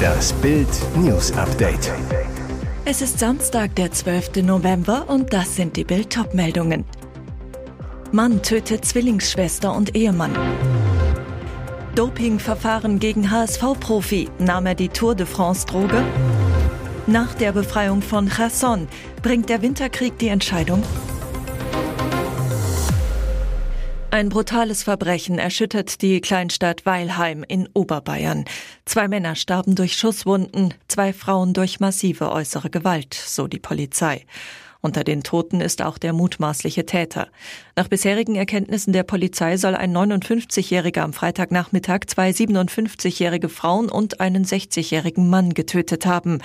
Das Bild News Update. Es ist Samstag, der 12. November und das sind die Bild meldungen Mann tötet Zwillingsschwester und Ehemann. Dopingverfahren gegen HSV-Profi. Nahm er die Tour de France-Droge? Nach der Befreiung von Cherson bringt der Winterkrieg die Entscheidung? Ein brutales Verbrechen erschüttert die Kleinstadt Weilheim in Oberbayern. Zwei Männer starben durch Schusswunden, zwei Frauen durch massive äußere Gewalt, so die Polizei. Unter den Toten ist auch der mutmaßliche Täter. Nach bisherigen Erkenntnissen der Polizei soll ein 59-Jähriger am Freitagnachmittag zwei 57-jährige Frauen und einen 60-jährigen Mann getötet haben.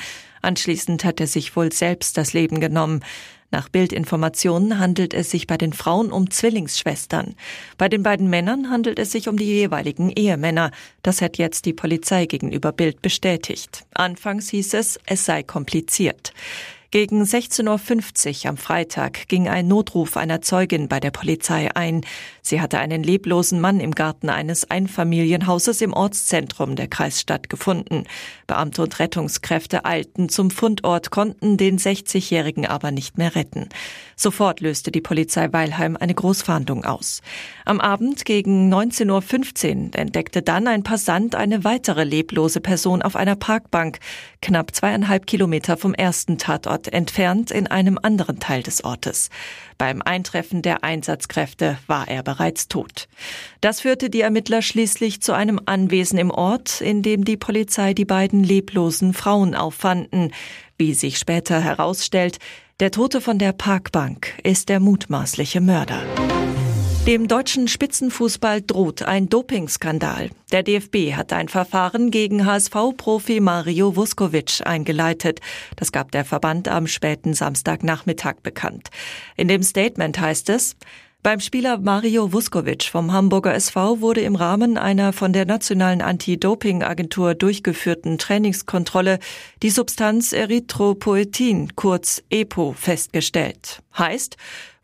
Anschließend hat er sich wohl selbst das Leben genommen. Nach Bildinformationen handelt es sich bei den Frauen um Zwillingsschwestern. Bei den beiden Männern handelt es sich um die jeweiligen Ehemänner. Das hat jetzt die Polizei gegenüber Bild bestätigt. Anfangs hieß es, es sei kompliziert. Gegen 16.50 Uhr am Freitag ging ein Notruf einer Zeugin bei der Polizei ein. Sie hatte einen leblosen Mann im Garten eines Einfamilienhauses im Ortszentrum der Kreisstadt gefunden. Beamte und Rettungskräfte eilten zum Fundort, konnten den 60-Jährigen aber nicht mehr retten. Sofort löste die Polizei Weilheim eine Großfahndung aus. Am Abend gegen 19.15 Uhr entdeckte dann ein Passant eine weitere leblose Person auf einer Parkbank, knapp zweieinhalb Kilometer vom ersten Tatort entfernt in einem anderen Teil des Ortes. Beim Eintreffen der Einsatzkräfte war er bereits tot. Das führte die Ermittler schließlich zu einem Anwesen im Ort, in dem die Polizei die beiden leblosen Frauen auffanden. Wie sich später herausstellt, der Tote von der Parkbank ist der mutmaßliche Mörder. Dem deutschen Spitzenfußball droht ein Dopingskandal. Der DFB hat ein Verfahren gegen HSV-Profi Mario Vuskovic eingeleitet. Das gab der Verband am späten Samstagnachmittag bekannt. In dem Statement heißt es, beim Spieler Mario Vuskovic vom Hamburger SV wurde im Rahmen einer von der nationalen Anti-Doping-Agentur durchgeführten Trainingskontrolle die Substanz Erythropoetin, kurz EPO, festgestellt. Heißt,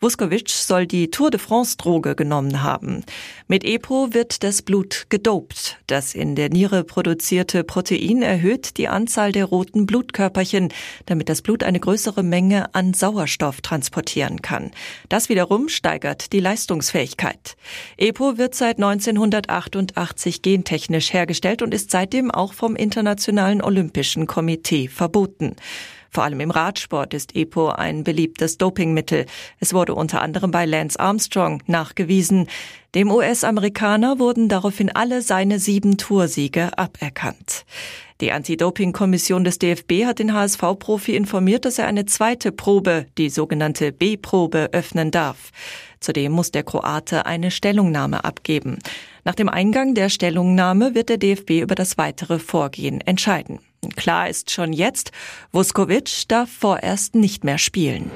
Vuskovic soll die Tour de France Droge genommen haben. Mit EPO wird das Blut gedopt. Das in der Niere produzierte Protein erhöht die Anzahl der roten Blutkörperchen, damit das Blut eine größere Menge an Sauerstoff transportieren kann. Das wiederum steigert die Leistungsfähigkeit. EPO wird seit 1988 gentechnisch hergestellt und ist seitdem auch vom Internationalen Olympischen Komitee verboten. Vor allem im Radsport ist EPO ein beliebtes Dopingmittel. Es wurde unter anderem bei Lance Armstrong nachgewiesen. Dem US-Amerikaner wurden daraufhin alle seine sieben Toursiege aberkannt. Die Anti-Doping-Kommission des DFB hat den HSV-Profi informiert, dass er eine zweite Probe, die sogenannte B-Probe, öffnen darf. Zudem muss der Kroate eine Stellungnahme abgeben. Nach dem Eingang der Stellungnahme wird der DFB über das weitere Vorgehen entscheiden. Klar ist schon jetzt, Vuskovic darf vorerst nicht mehr spielen.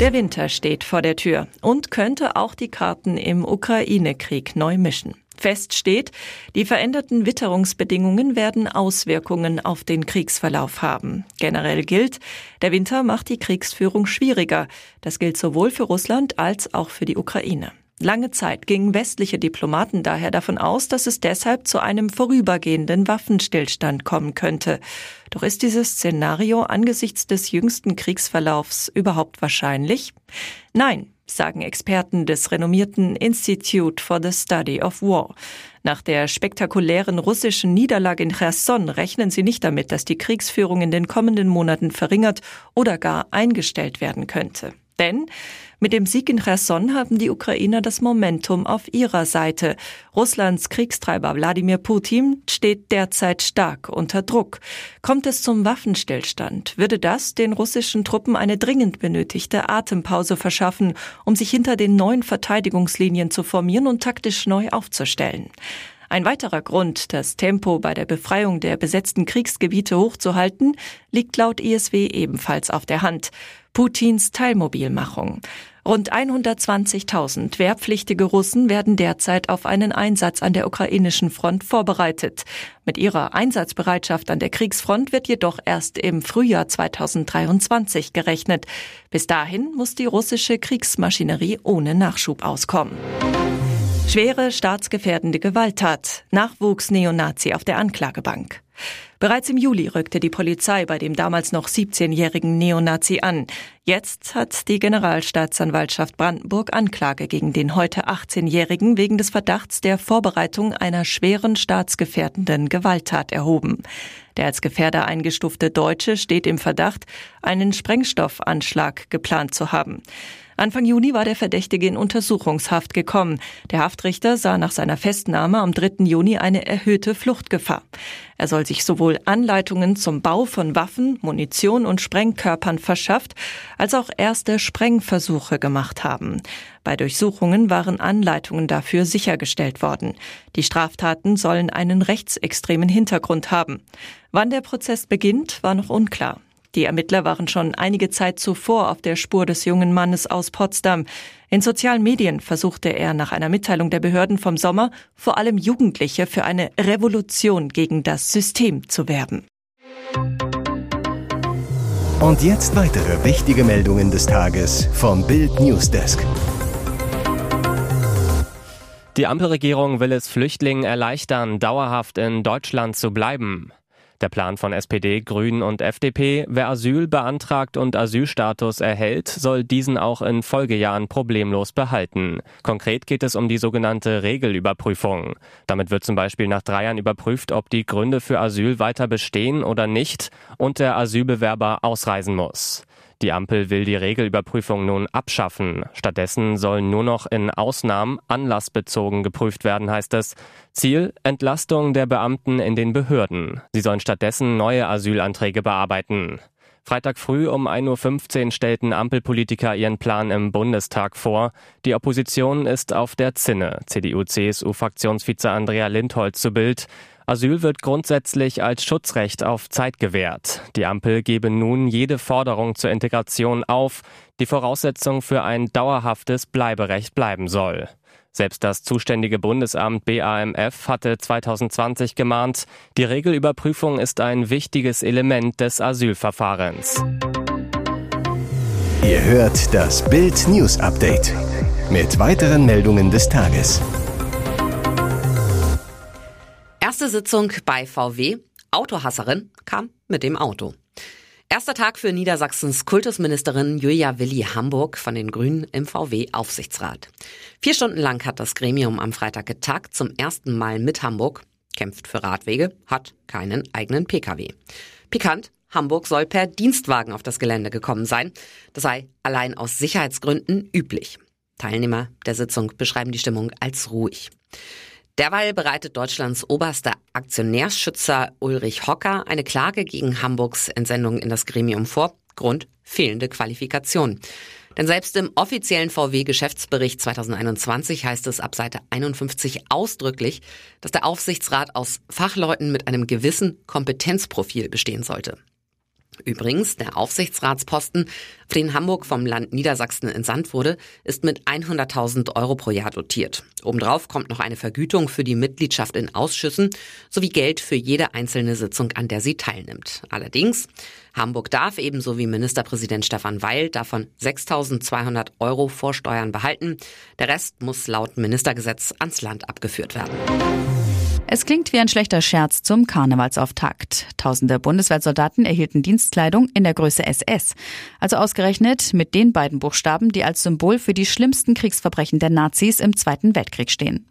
Der Winter steht vor der Tür und könnte auch die Karten im Ukraine-Krieg neu mischen. Fest steht, die veränderten Witterungsbedingungen werden Auswirkungen auf den Kriegsverlauf haben. Generell gilt, der Winter macht die Kriegsführung schwieriger. Das gilt sowohl für Russland als auch für die Ukraine. Lange Zeit gingen westliche Diplomaten daher davon aus, dass es deshalb zu einem vorübergehenden Waffenstillstand kommen könnte. Doch ist dieses Szenario angesichts des jüngsten Kriegsverlaufs überhaupt wahrscheinlich? Nein, sagen Experten des renommierten Institute for the Study of War. Nach der spektakulären russischen Niederlage in Cherson rechnen sie nicht damit, dass die Kriegsführung in den kommenden Monaten verringert oder gar eingestellt werden könnte. Denn mit dem Sieg in Cherson haben die Ukrainer das Momentum auf ihrer Seite. Russlands Kriegstreiber Wladimir Putin steht derzeit stark unter Druck. Kommt es zum Waffenstillstand, würde das den russischen Truppen eine dringend benötigte Atempause verschaffen, um sich hinter den neuen Verteidigungslinien zu formieren und taktisch neu aufzustellen. Ein weiterer Grund, das Tempo bei der Befreiung der besetzten Kriegsgebiete hochzuhalten, liegt laut ISW ebenfalls auf der Hand. Putins Teilmobilmachung. Rund 120.000 wehrpflichtige Russen werden derzeit auf einen Einsatz an der ukrainischen Front vorbereitet. Mit ihrer Einsatzbereitschaft an der Kriegsfront wird jedoch erst im Frühjahr 2023 gerechnet. Bis dahin muss die russische Kriegsmaschinerie ohne Nachschub auskommen. Schwere staatsgefährdende Gewalttat. Nachwuchs Neonazi auf der Anklagebank. Bereits im Juli rückte die Polizei bei dem damals noch 17-jährigen Neonazi an. Jetzt hat die Generalstaatsanwaltschaft Brandenburg Anklage gegen den heute 18-jährigen wegen des Verdachts der Vorbereitung einer schweren staatsgefährdenden Gewalttat erhoben. Der als Gefährder eingestufte Deutsche steht im Verdacht, einen Sprengstoffanschlag geplant zu haben. Anfang Juni war der Verdächtige in Untersuchungshaft gekommen. Der Haftrichter sah nach seiner Festnahme am 3. Juni eine erhöhte Fluchtgefahr. Er soll sich sowohl Anleitungen zum Bau von Waffen, Munition und Sprengkörpern verschafft, als auch erste Sprengversuche gemacht haben. Bei Durchsuchungen waren Anleitungen dafür sichergestellt worden. Die Straftaten sollen einen rechtsextremen Hintergrund haben. Wann der Prozess beginnt, war noch unklar. Die Ermittler waren schon einige Zeit zuvor auf der Spur des jungen Mannes aus Potsdam. In sozialen Medien versuchte er nach einer Mitteilung der Behörden vom Sommer vor allem Jugendliche für eine Revolution gegen das System zu werben. Und jetzt weitere wichtige Meldungen des Tages vom Bild Newsdesk. Die Ampelregierung will es Flüchtlingen erleichtern, dauerhaft in Deutschland zu bleiben. Der Plan von SPD, Grünen und FDP, wer Asyl beantragt und Asylstatus erhält, soll diesen auch in Folgejahren problemlos behalten. Konkret geht es um die sogenannte Regelüberprüfung. Damit wird zum Beispiel nach drei Jahren überprüft, ob die Gründe für Asyl weiter bestehen oder nicht und der Asylbewerber ausreisen muss. Die Ampel will die Regelüberprüfung nun abschaffen. Stattdessen sollen nur noch in Ausnahmen anlassbezogen geprüft werden, heißt es. Ziel Entlastung der Beamten in den Behörden. Sie sollen stattdessen neue Asylanträge bearbeiten. Freitag früh um 1.15 Uhr stellten Ampelpolitiker ihren Plan im Bundestag vor. Die Opposition ist auf der Zinne. CDU-CSU-Fraktionsvize Andrea Lindholz zu Bild. Asyl wird grundsätzlich als Schutzrecht auf Zeit gewährt. Die Ampel gebe nun jede Forderung zur Integration auf, die Voraussetzung für ein dauerhaftes Bleiberecht bleiben soll. Selbst das zuständige Bundesamt BAMF hatte 2020 gemahnt, die Regelüberprüfung ist ein wichtiges Element des Asylverfahrens. Ihr hört das Bild News Update mit weiteren Meldungen des Tages. Erste Sitzung bei VW. Autohasserin kam mit dem Auto. Erster Tag für Niedersachsens Kultusministerin Julia Willi Hamburg von den Grünen im VW-Aufsichtsrat. Vier Stunden lang hat das Gremium am Freitag getagt, zum ersten Mal mit Hamburg, kämpft für Radwege, hat keinen eigenen Pkw. Pikant, Hamburg soll per Dienstwagen auf das Gelände gekommen sein. Das sei allein aus Sicherheitsgründen üblich. Teilnehmer der Sitzung beschreiben die Stimmung als ruhig. Derweil bereitet Deutschlands oberster Aktionärsschützer Ulrich Hocker eine Klage gegen Hamburgs Entsendung in das Gremium vor. Grund fehlende Qualifikation. Denn selbst im offiziellen VW-Geschäftsbericht 2021 heißt es ab Seite 51 ausdrücklich, dass der Aufsichtsrat aus Fachleuten mit einem gewissen Kompetenzprofil bestehen sollte. Übrigens, der Aufsichtsratsposten, für den Hamburg vom Land Niedersachsen entsandt wurde, ist mit 100.000 Euro pro Jahr dotiert. Obendrauf kommt noch eine Vergütung für die Mitgliedschaft in Ausschüssen sowie Geld für jede einzelne Sitzung, an der sie teilnimmt. Allerdings, Hamburg darf ebenso wie Ministerpräsident Stefan Weil davon 6.200 Euro vor Steuern behalten. Der Rest muss laut Ministergesetz ans Land abgeführt werden. Es klingt wie ein schlechter Scherz zum Karnevalsauftakt. Tausende Bundeswehrsoldaten erhielten Dienstkleidung in der Größe SS. Also ausgerechnet mit den beiden Buchstaben, die als Symbol für die schlimmsten Kriegsverbrechen der Nazis im Zweiten Weltkrieg stehen.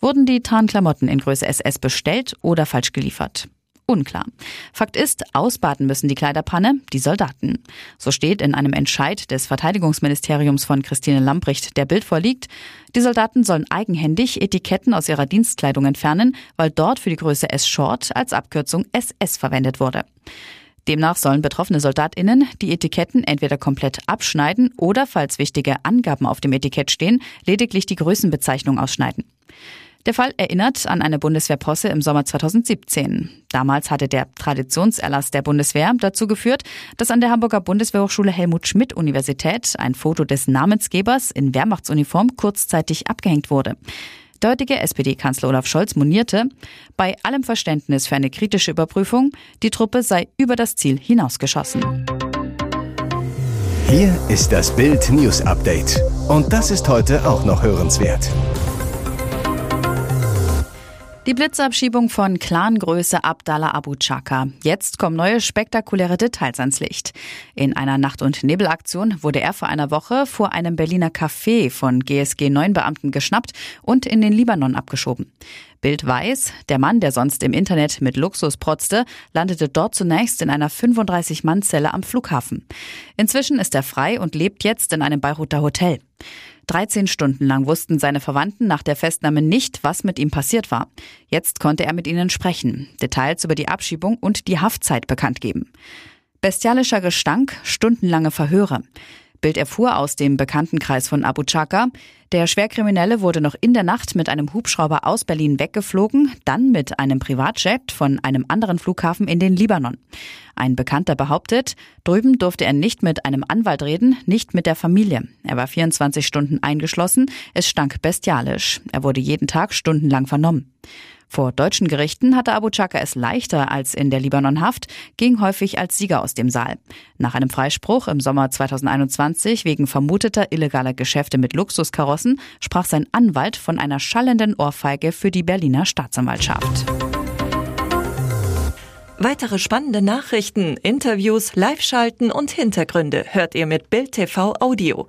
Wurden die Tarnklamotten in Größe SS bestellt oder falsch geliefert? Unklar. Fakt ist, ausbaden müssen die Kleiderpanne die Soldaten. So steht in einem Entscheid des Verteidigungsministeriums von Christine Lambricht, der Bild vorliegt. Die Soldaten sollen eigenhändig Etiketten aus ihrer Dienstkleidung entfernen, weil dort für die Größe S-Short als Abkürzung SS verwendet wurde. Demnach sollen betroffene SoldatInnen die Etiketten entweder komplett abschneiden oder, falls wichtige Angaben auf dem Etikett stehen, lediglich die Größenbezeichnung ausschneiden. Der Fall erinnert an eine Bundeswehrposse im Sommer 2017. Damals hatte der Traditionserlass der Bundeswehr dazu geführt, dass an der Hamburger Bundeswehrhochschule Helmut Schmidt Universität ein Foto des Namensgebers in Wehrmachtsuniform kurzzeitig abgehängt wurde. Der heutige SPD-Kanzler Olaf Scholz monierte, bei allem Verständnis für eine kritische Überprüfung, die Truppe sei über das Ziel hinausgeschossen. Hier ist das Bild News Update. Und das ist heute auch noch hörenswert. Die Blitzabschiebung von Clangröße Abdallah Abu Chaka. Jetzt kommen neue spektakuläre Details ans Licht. In einer Nacht- und Nebelaktion wurde er vor einer Woche vor einem Berliner Café von GSG 9 Beamten geschnappt und in den Libanon abgeschoben. Bild weiß, der Mann, der sonst im Internet mit Luxus protzte, landete dort zunächst in einer 35-Mann-Zelle am Flughafen. Inzwischen ist er frei und lebt jetzt in einem Beiruter Hotel. 13 Stunden lang wussten seine Verwandten nach der Festnahme nicht, was mit ihm passiert war. Jetzt konnte er mit ihnen sprechen, Details über die Abschiebung und die Haftzeit bekannt geben. Bestialischer Gestank, stundenlange Verhöre. Bild erfuhr aus dem Bekanntenkreis von Abu Chaka, der Schwerkriminelle wurde noch in der Nacht mit einem Hubschrauber aus Berlin weggeflogen, dann mit einem Privatjet von einem anderen Flughafen in den Libanon. Ein Bekannter behauptet, drüben durfte er nicht mit einem Anwalt reden, nicht mit der Familie. Er war 24 Stunden eingeschlossen, es stank bestialisch. Er wurde jeden Tag stundenlang vernommen. Vor deutschen Gerichten hatte Abu Chaka es leichter als in der Libanonhaft, ging häufig als Sieger aus dem Saal. Nach einem Freispruch im Sommer 2021 wegen vermuteter illegaler Geschäfte mit Luxuskarossen sprach sein Anwalt von einer schallenden Ohrfeige für die Berliner Staatsanwaltschaft. Weitere spannende Nachrichten, Interviews, Live-Schalten und Hintergründe hört ihr mit Bild TV Audio.